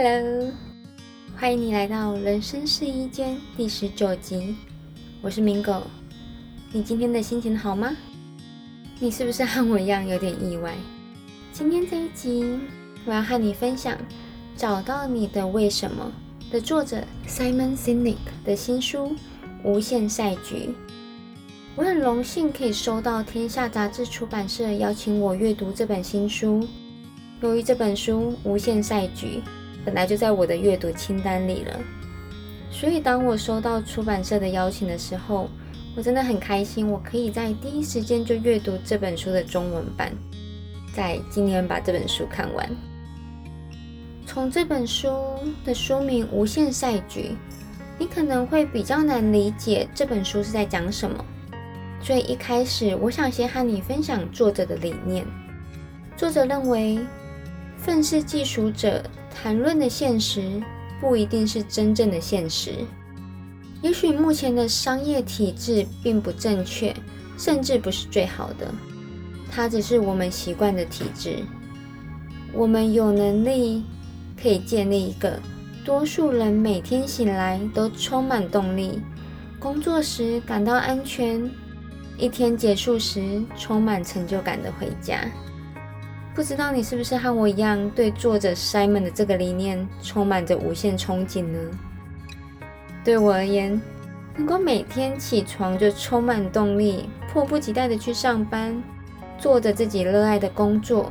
Hello，欢迎你来到人生试衣间第十九集。我是明狗，你今天的心情好吗？你是不是和我一样有点意外？今天这一集，我要和你分享《找到你的为什么》的作者 Simon Sinek 的新书《无限赛局》。我很荣幸可以收到天下杂志出版社邀请我阅读这本新书。由于这本书《无限赛局》本来就在我的阅读清单里了，所以当我收到出版社的邀请的时候，我真的很开心，我可以在第一时间就阅读这本书的中文版，在今年把这本书看完。从这本书的书名《无限赛局》，你可能会比较难理解这本书是在讲什么。所以一开始，我想先和你分享作者的理念。作者认为，愤世嫉俗者谈论的现实，不一定是真正的现实。也许目前的商业体制并不正确，甚至不是最好的，它只是我们习惯的体制。我们有能力可以建立一个多数人每天醒来都充满动力，工作时感到安全。一天结束时，充满成就感的回家。不知道你是不是和我一样，对作者 Simon 的这个理念充满着无限憧憬呢？对我而言，能够每天起床就充满动力，迫不及待的去上班，做着自己热爱的工作，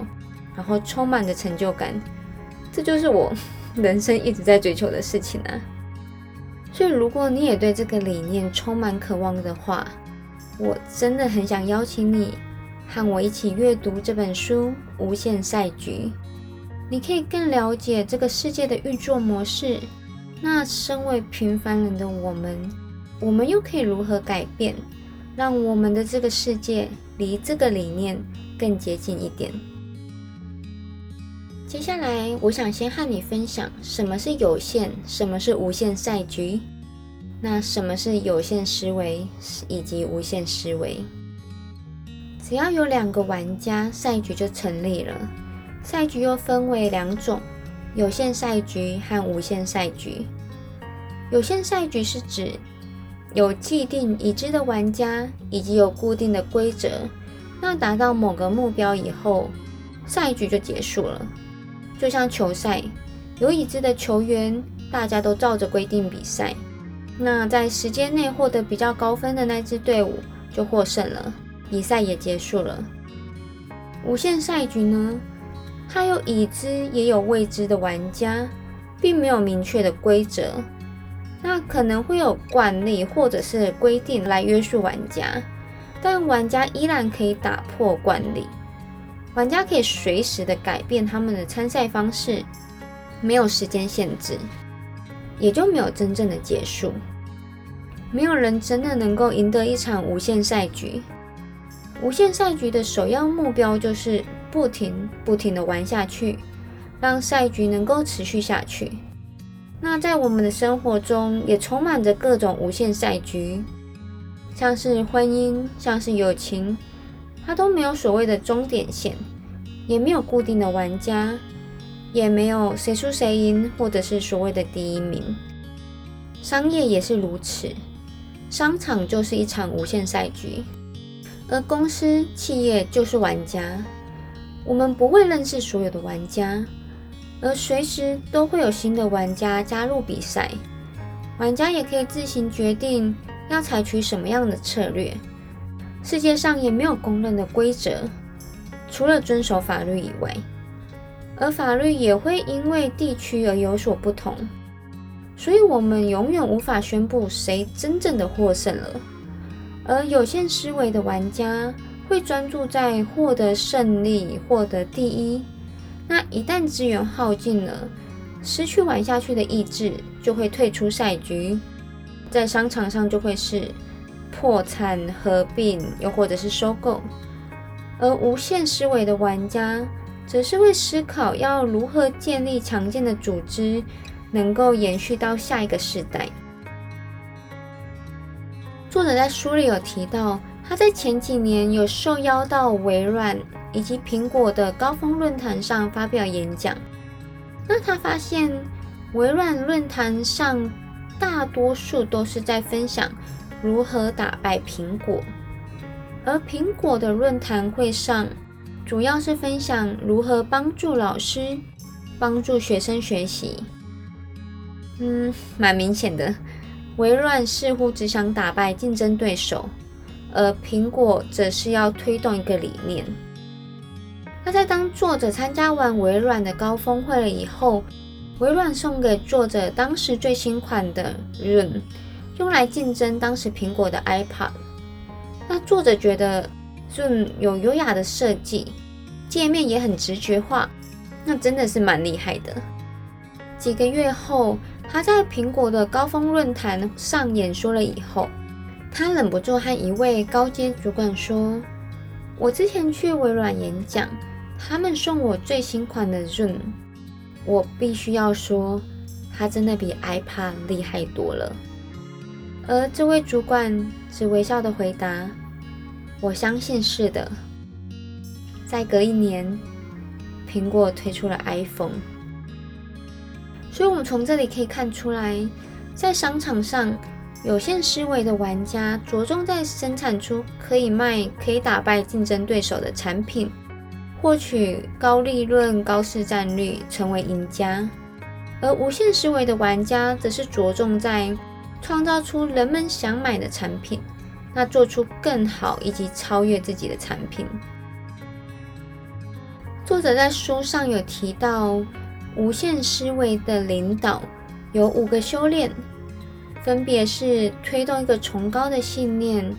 然后充满着成就感，这就是我人生一直在追求的事情啊！所以，如果你也对这个理念充满渴望的话，我真的很想邀请你和我一起阅读这本书《无限赛局》，你可以更了解这个世界的运作模式。那身为平凡人的我们，我们又可以如何改变，让我们的这个世界离这个理念更接近一点？接下来，我想先和你分享什么是有限，什么是无限赛局。那什么是有限思维以及无限思维？只要有两个玩家，赛局就成立了。赛局又分为两种：有限赛局和无限赛局。有限赛局是指有既定已知的玩家以及有固定的规则，那达到某个目标以后，赛局就结束了。就像球赛，有已知的球员，大家都照着规定比赛。那在时间内获得比较高分的那支队伍就获胜了，比赛也结束了。无限赛局呢，它有已知也有未知的玩家，并没有明确的规则，那可能会有惯例或者是规定来约束玩家，但玩家依然可以打破惯例，玩家可以随时的改变他们的参赛方式，没有时间限制。也就没有真正的结束，没有人真的能够赢得一场无限赛局。无限赛局的首要目标就是不停不停的玩下去，让赛局能够持续下去。那在我们的生活中也充满着各种无限赛局，像是婚姻，像是友情，它都没有所谓的终点线，也没有固定的玩家。也没有谁输谁赢，或者是所谓的第一名。商业也是如此，商场就是一场无限赛局，而公司企业就是玩家。我们不会认识所有的玩家，而随时都会有新的玩家加入比赛。玩家也可以自行决定要采取什么样的策略。世界上也没有公认的规则，除了遵守法律以外。而法律也会因为地区而有所不同，所以我们永远无法宣布谁真正的获胜了。而有限思维的玩家会专注在获得胜利、获得第一。那一旦资源耗尽了，失去玩下去的意志，就会退出赛局，在商场上就会是破产、合并，又或者是收购。而无限思维的玩家。则是会思考要如何建立强健的组织，能够延续到下一个世代。作者在书里有提到，他在前几年有受邀到微软以及苹果的高峰论坛上发表演讲。那他发现，微软论坛上大多数都是在分享如何打败苹果，而苹果的论坛会上主要是分享如何帮助老师、帮助学生学习。嗯，蛮明显的，微软似乎只想打败竞争对手，而苹果则是要推动一个理念。那在当作者参加完微软的高峰会了以后，微软送给作者当时最新款的 Zoom，用来竞争当时苹果的 iPad。那作者觉得 Zoom 有优雅的设计，界面也很直觉化，那真的是蛮厉害的。几个月后。他在苹果的高峰论坛上演说了以后，他忍不住和一位高阶主管说：“我之前去微软演讲，他们送我最新款的 Zoom，我必须要说，它真的比 iPad 厉害多了。”而这位主管只微笑的回答：“我相信是的。”再隔一年，苹果推出了 iPhone。所以，我们从这里可以看出来，在商场上，有限思维的玩家着重在生产出可以卖、可以打败竞争对手的产品，获取高利润、高市占率，成为赢家；而无限思维的玩家则是着重在创造出人们想买的产品，那做出更好以及超越自己的产品。作者在书上有提到。无限思维的领导有五个修炼，分别是推动一个崇高的信念、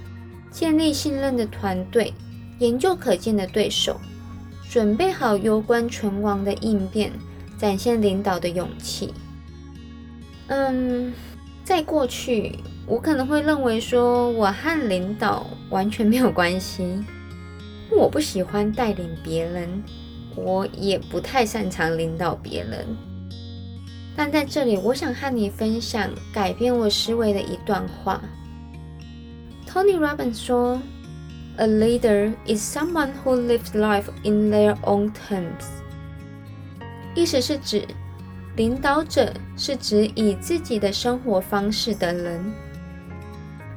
建立信任的团队、研究可见的对手、准备好攸关存亡的应变、展现领导的勇气。嗯，在过去，我可能会认为说我和领导完全没有关系，我不喜欢带领别人。我也不太擅长领导别人，但在这里，我想和你分享改变我思维的一段话。Tony Robbins 说：“A leader is someone who lives life in their own terms。”意思是指领导者是指以自己的生活方式的人。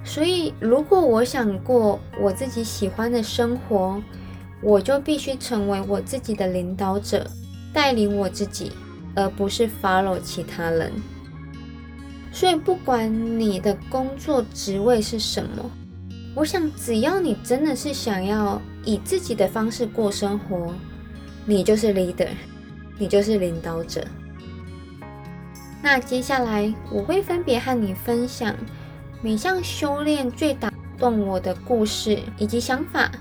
所以，如果我想过我自己喜欢的生活，我就必须成为我自己的领导者，带领我自己，而不是 follow 其他人。所以，不管你的工作职位是什么，我想只要你真的是想要以自己的方式过生活，你就是 leader，你就是领导者。那接下来我会分别和你分享每项修炼最打动我的故事以及想法。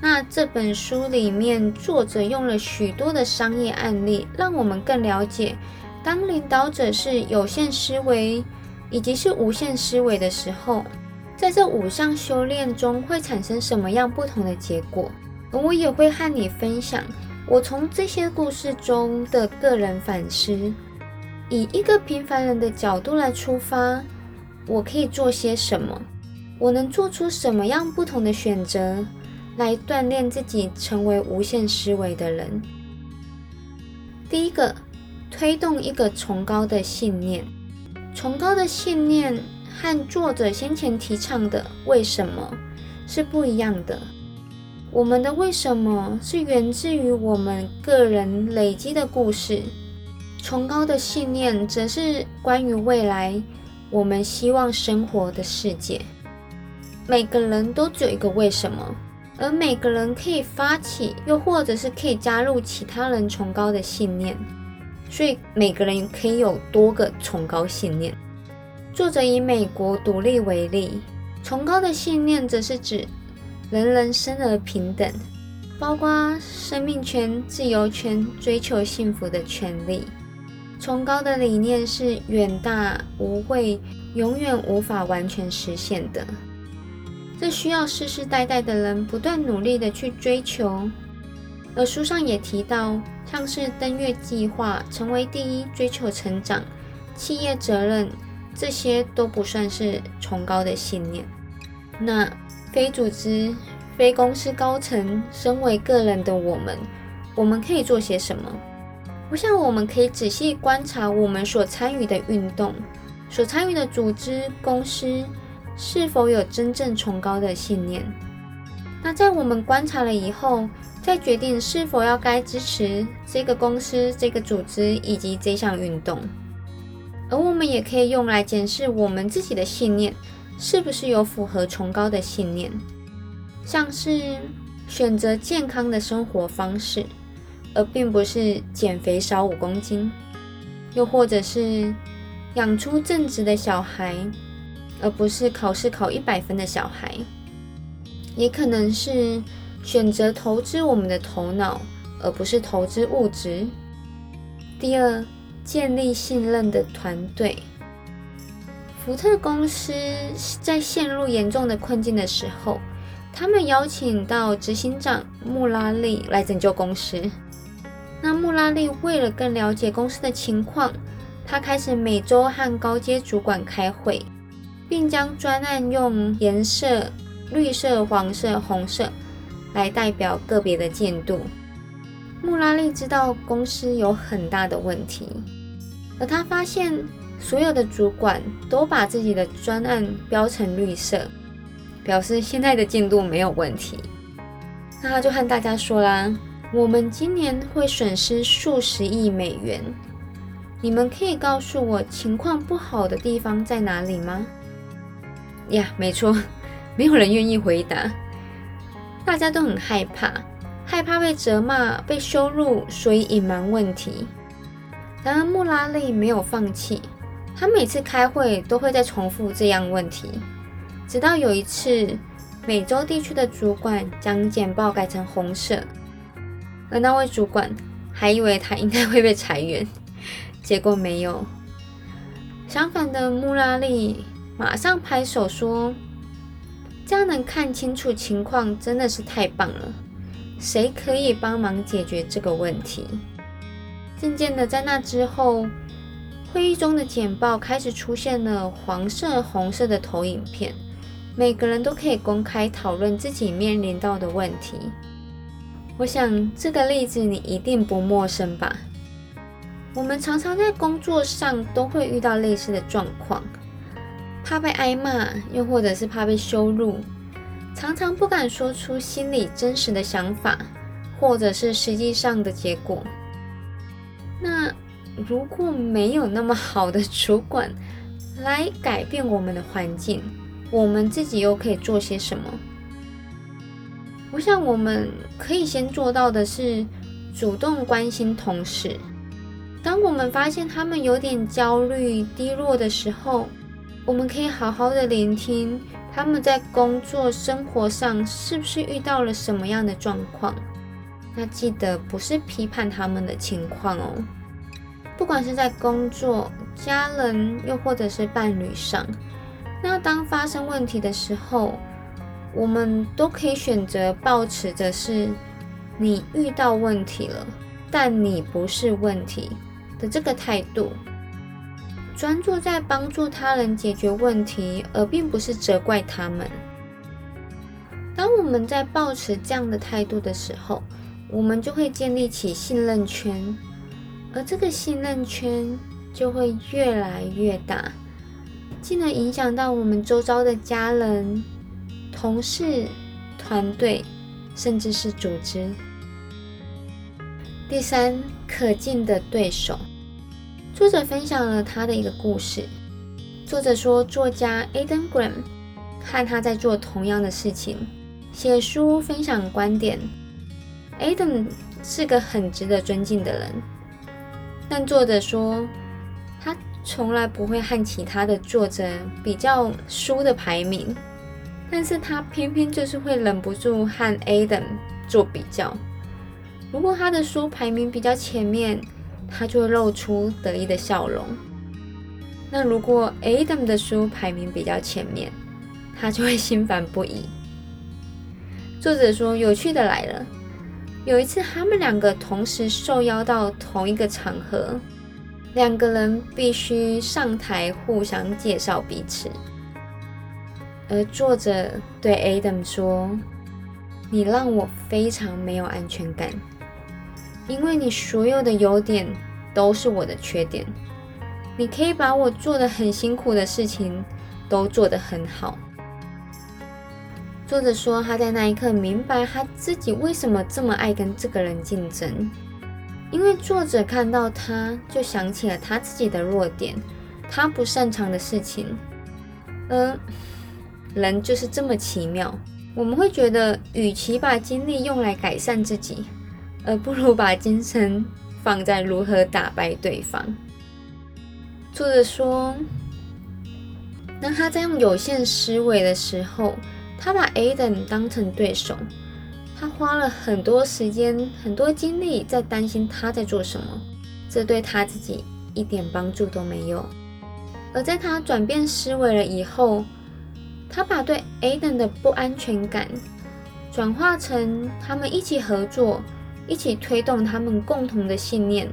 那这本书里面，作者用了许多的商业案例，让我们更了解，当领导者是有限思维，以及是无限思维的时候，在这五项修炼中会产生什么样不同的结果。而我也会和你分享，我从这些故事中的个人反思，以一个平凡人的角度来出发，我可以做些什么？我能做出什么样不同的选择？来锻炼自己，成为无限思维的人。第一个，推动一个崇高的信念。崇高的信念和作者先前提倡的“为什么”是不一样的。我们的为什么是源自于我们个人累积的故事，崇高的信念则是关于未来我们希望生活的世界。每个人都只有一个为什么。而每个人可以发起，又或者是可以加入其他人崇高的信念，所以每个人可以有多个崇高信念。作者以美国独立为例，崇高的信念则是指人人生而平等，包括生命权、自由权、追求幸福的权利。崇高的理念是远大无畏，永远无法完全实现的。这需要世世代代的人不断努力的去追求，而书上也提到，像是登月计划、成为第一、追求成长、企业责任，这些都不算是崇高的信念。那非组织、非公司高层，身为个人的我们，我们可以做些什么？我想我们可以仔细观察我们所参与的运动、所参与的组织、公司是否有真正崇高的信念。那在我们观察了以后，再决定是否要该支持这个公司、这个组织以及这项运动。而我们也可以用来检视我们自己的信念是不是有符合崇高的信念，像是选择健康的生活方式。而并不是减肥少五公斤，又或者是养出正直的小孩，而不是考试考一百分的小孩，也可能是选择投资我们的头脑，而不是投资物质。第二，建立信任的团队。福特公司在陷入严重的困境的时候，他们邀请到执行长穆拉利来拯救公司。那穆拉利为了更了解公司的情况，他开始每周和高阶主管开会，并将专案用颜色绿色、黄色、红色来代表个别的进度。穆拉利知道公司有很大的问题，而他发现所有的主管都把自己的专案标成绿色，表示现在的进度没有问题。那他就和大家说啦。我们今年会损失数十亿美元。你们可以告诉我情况不好的地方在哪里吗？呀，没错，没有人愿意回答。大家都很害怕，害怕被责骂、被羞辱，所以隐瞒问题。然而穆拉利没有放弃，他每次开会都会再重复这样问题，直到有一次，美洲地区的主管将简报改成红色。而那位主管还以为他应该会被裁员，结果没有。相反的，穆拉利马上拍手说：“这样能看清楚情况真的是太棒了！谁可以帮忙解决这个问题？”渐渐的，在那之后，会议中的简报开始出现了黄色、红色的投影片，每个人都可以公开讨论自己面临到的问题。我想这个例子你一定不陌生吧？我们常常在工作上都会遇到类似的状况，怕被挨骂，又或者是怕被羞辱，常常不敢说出心里真实的想法，或者是实际上的结果。那如果没有那么好的主管来改变我们的环境，我们自己又可以做些什么？我想，我们可以先做到的是主动关心同事。当我们发现他们有点焦虑、低落的时候，我们可以好好的聆听他们在工作、生活上是不是遇到了什么样的状况。那记得不是批判他们的情况哦。不管是在工作、家人，又或者是伴侣上，那当发生问题的时候，我们都可以选择保持着是，你遇到问题了，但你不是问题的这个态度，专注在帮助他人解决问题，而并不是责怪他们。当我们在保持这样的态度的时候，我们就会建立起信任圈，而这个信任圈就会越来越大，进而影响到我们周遭的家人。同事、团队，甚至是组织。第三，可敬的对手。作者分享了他的一个故事。作者说，作家 Adam Graham 和他在做同样的事情，写书、分享观点。Adam 是个很值得尊敬的人，但作者说，他从来不会和其他的作者比较书的排名。但是他偏偏就是会忍不住和 Adam 做比较。如果他的书排名比较前面，他就会露出得意的笑容。那如果 Adam 的书排名比较前面，他就会心烦不已。作者说，有趣的来了，有一次他们两个同时受邀到同一个场合，两个人必须上台互相介绍彼此。而作者对 Adam 说：“你让我非常没有安全感。因为你所有的优点都是我的缺点。你可以把我做的很辛苦的事情都做得很好。作者说，他在那一刻明白他自己为什么这么爱跟这个人竞争，因为作者看到他就想起了他自己的弱点，他不擅长的事情。嗯，人就是这么奇妙，我们会觉得，与其把精力用来改善自己，而不如把精神放在如何打败对方。作者说，当他在用有限思维的时候。他把 Aden 当成对手，他花了很多时间、很多精力在担心他在做什么，这对他自己一点帮助都没有。而在他转变思维了以后，他把对 Aden 的不安全感转化成他们一起合作、一起推动他们共同的信念。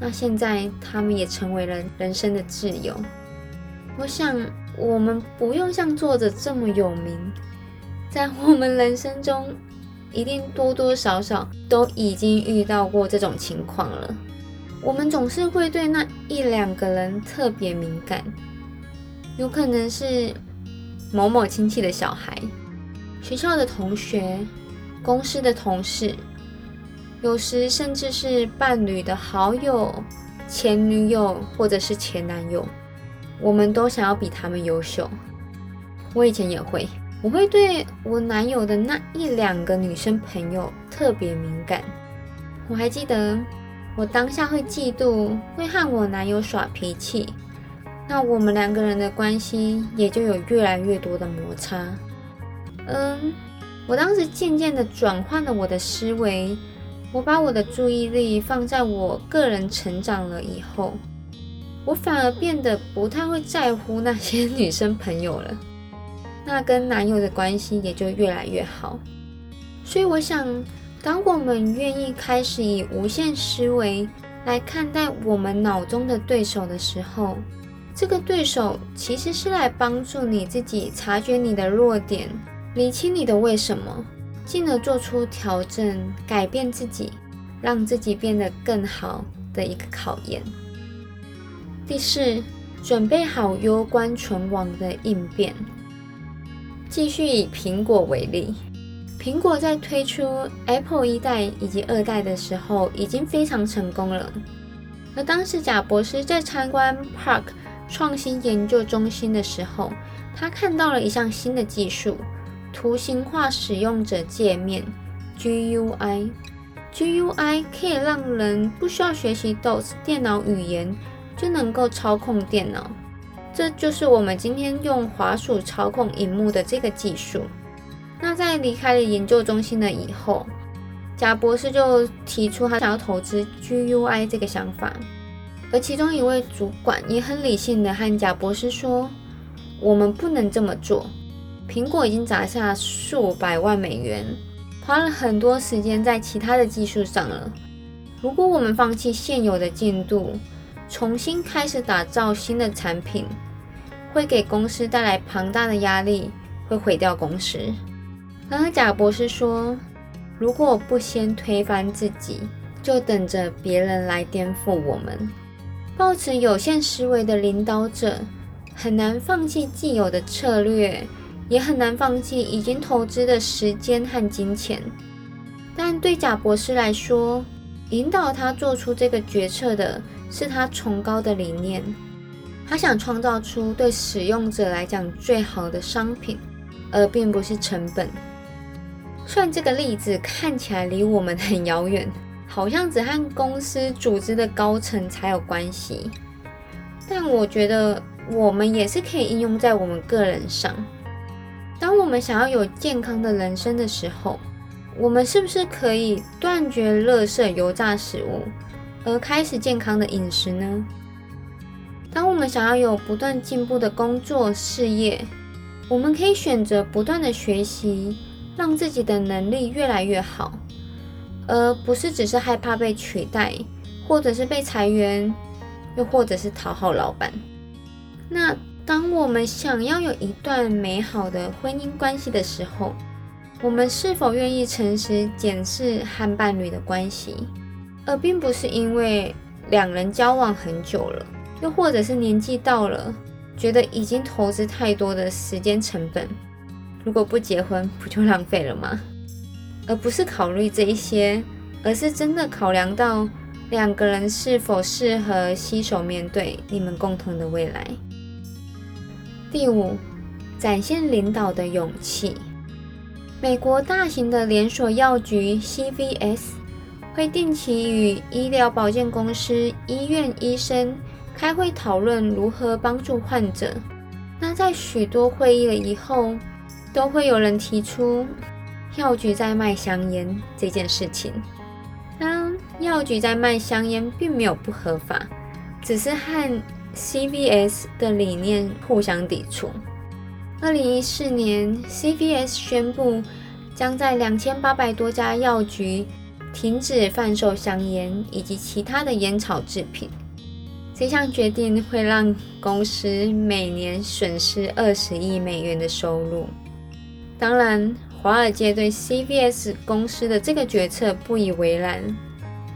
那现在他们也成为了人生的挚友。我想，我们不用像作者这么有名。在我们人生中，一定多多少少都已经遇到过这种情况了。我们总是会对那一两个人特别敏感，有可能是某某亲戚的小孩、学校的同学、公司的同事，有时甚至是伴侣的好友、前女友或者是前男友。我们都想要比他们优秀。我以前也会。我会对我男友的那一两个女生朋友特别敏感。我还记得，我当下会嫉妒，会和我男友耍脾气，那我们两个人的关系也就有越来越多的摩擦。嗯，我当时渐渐的转换了我的思维，我把我的注意力放在我个人成长了以后，我反而变得不太会在乎那些 女生朋友了。那跟男友的关系也就越来越好，所以我想，当我们愿意开始以无限思维来看待我们脑中的对手的时候，这个对手其实是来帮助你自己察觉你的弱点，理清你的为什么，进而做出调整，改变自己，让自己变得更好的一个考验。第四，准备好攸关存亡的应变。继续以苹果为例，苹果在推出 Apple 一代以及二代的时候，已经非常成功了。而当时贾博士在参观 Park 创新研究中心的时候，他看到了一项新的技术——图形化使用者界面 （GUI）。GUI 可以让人不需要学习 DOS 电脑语言，就能够操控电脑。这就是我们今天用滑鼠操控荧幕的这个技术。那在离开了研究中心了以后，贾博士就提出他想要投资 GUI 这个想法。而其中一位主管也很理性的和贾博士说：“我们不能这么做。苹果已经砸下数百万美元，花了很多时间在其他的技术上了。如果我们放弃现有的进度，重新开始打造新的产品。”会给公司带来庞大的压力，会毁掉公司。然而，贾博士说：“如果不先推翻自己，就等着别人来颠覆我们。抱持有限思维的领导者，很难放弃既有的策略，也很难放弃已经投资的时间和金钱。但对贾博士来说，引导他做出这个决策的是他崇高的理念。”他想创造出对使用者来讲最好的商品，而并不是成本。虽然这个例子看起来离我们很遥远，好像只和公司组织的高层才有关系，但我觉得我们也是可以应用在我们个人上。当我们想要有健康的人生的时候，我们是不是可以断绝垃圾油炸食物，而开始健康的饮食呢？当我们想要有不断进步的工作事业，我们可以选择不断的学习，让自己的能力越来越好，而不是只是害怕被取代，或者是被裁员，又或者是讨好老板。那当我们想要有一段美好的婚姻关系的时候，我们是否愿意诚实检视和伴侣的关系，而并不是因为两人交往很久了，又或者是年纪到了，觉得已经投资太多的时间成本，如果不结婚，不就浪费了吗？而不是考虑这一些，而是真的考量到两个人是否适合携手面对你们共同的未来。第五，展现领导的勇气。美国大型的连锁药局 CVS。会定期与医疗保健公司、医院医生开会讨论如何帮助患者。那在许多会议了以后，都会有人提出药局在卖香烟这件事情。当药局在卖香烟并没有不合法，只是和 CVS 的理念互相抵触。二零一四年，CVS 宣布将在两千八百多家药局。停止贩售香烟以及其他的烟草制品。这项决定会让公司每年损失二十亿美元的收入。当然，华尔街对 CVS 公司的这个决策不以为然，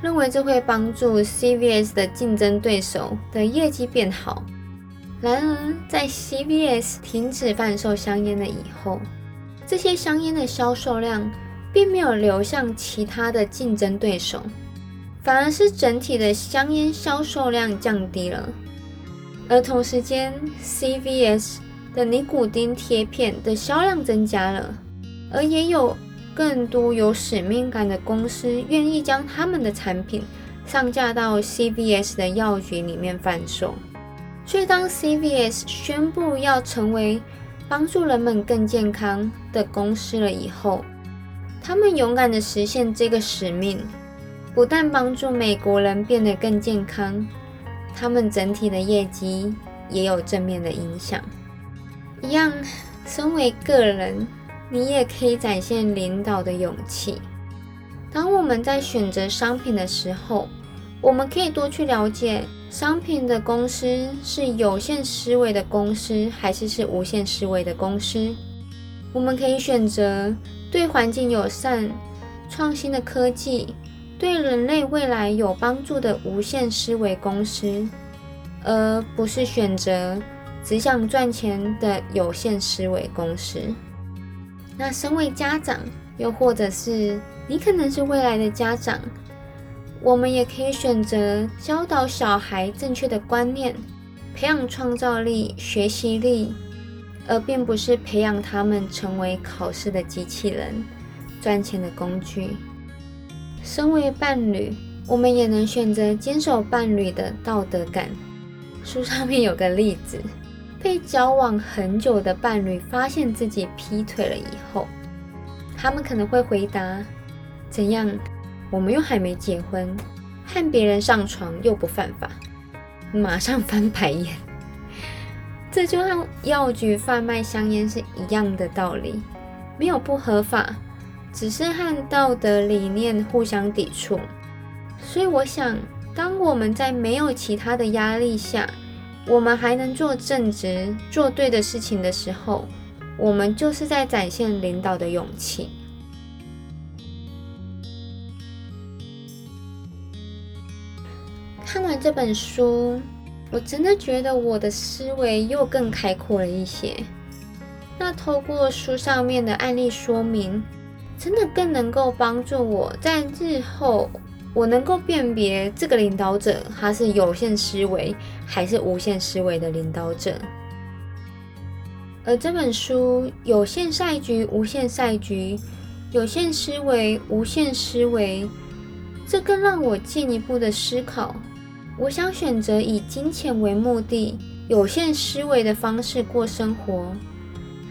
认为这会帮助 CVS 的竞争对手的业绩变好。然而，在 CVS 停止贩售香烟了以后，这些香烟的销售量。并没有流向其他的竞争对手，反而是整体的香烟销售量降低了。而同时间，CVS 的尼古丁贴片的销量增加了，而也有更多有使命感的公司愿意将他们的产品上架到 CVS 的药局里面贩售。所以，当 CVS 宣布要成为帮助人们更健康的公司了以后，他们勇敢地实现这个使命，不但帮助美国人变得更健康，他们整体的业绩也有正面的影响。一样，身为个人，你也可以展现领导的勇气。当我们在选择商品的时候，我们可以多去了解商品的公司是有限思维的公司，还是是无限思维的公司。我们可以选择。对环境友善、创新的科技，对人类未来有帮助的无限思维公司，而不是选择只想赚钱的有限思维公司。那身为家长，又或者是你可能是未来的家长，我们也可以选择教导小孩正确的观念，培养创造力、学习力。而并不是培养他们成为考试的机器人、赚钱的工具。身为伴侣，我们也能选择坚守伴侣的道德感。书上面有个例子：被交往很久的伴侣发现自己劈腿了以后，他们可能会回答：“怎样？我们又还没结婚，和别人上床又不犯法。”马上翻白眼。这就和药局贩卖香烟是一样的道理，没有不合法，只是和道德理念互相抵触。所以我想，当我们在没有其他的压力下，我们还能做正直、做对的事情的时候，我们就是在展现领导的勇气。看完这本书。我真的觉得我的思维又更开阔了一些。那透过书上面的案例说明，真的更能够帮助我在日后我能够辨别这个领导者他是有限思维还是无限思维的领导者。而这本书《有限赛局，无限赛局，有限思维，无限思维》，这更让我进一步的思考。我想选择以金钱为目的、有限思维的方式过生活，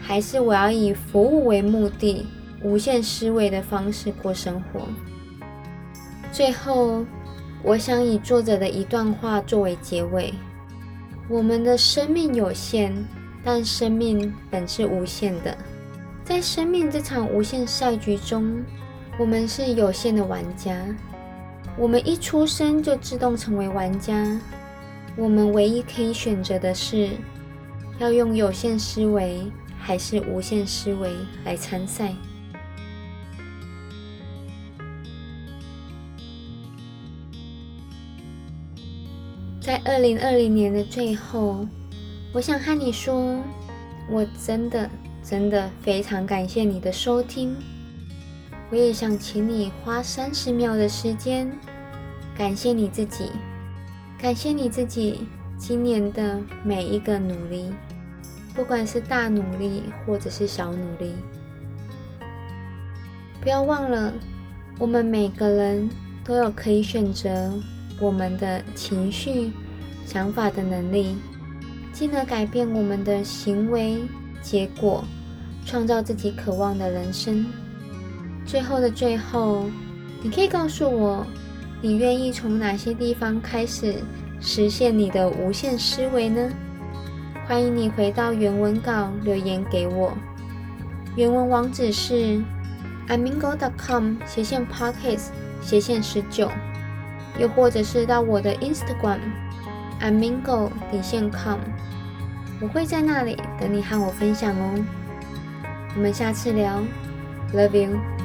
还是我要以服务为目的、无限思维的方式过生活？最后，我想以作者的一段话作为结尾：我们的生命有限，但生命本是无限的。在生命这场无限赛局中，我们是有限的玩家。我们一出生就自动成为玩家，我们唯一可以选择的是，要用有限思维还是无限思维来参赛。在二零二零年的最后，我想和你说，我真的真的非常感谢你的收听。我也想请你花三十秒的时间，感谢你自己，感谢你自己今年的每一个努力，不管是大努力或者是小努力。不要忘了，我们每个人都有可以选择。我们的情绪、想法的能力，进而改变我们的行为结果，创造自己渴望的人生。最后的最后，你可以告诉我，你愿意从哪些地方开始实现你的无限思维呢？欢迎你回到原文稿留言给我，原文网址是 amingo.com 斜线 pockets 斜线十九。又或者是到我的 Instagram amingo 底线 com，我会在那里等你和我分享哦。我们下次聊，Love you。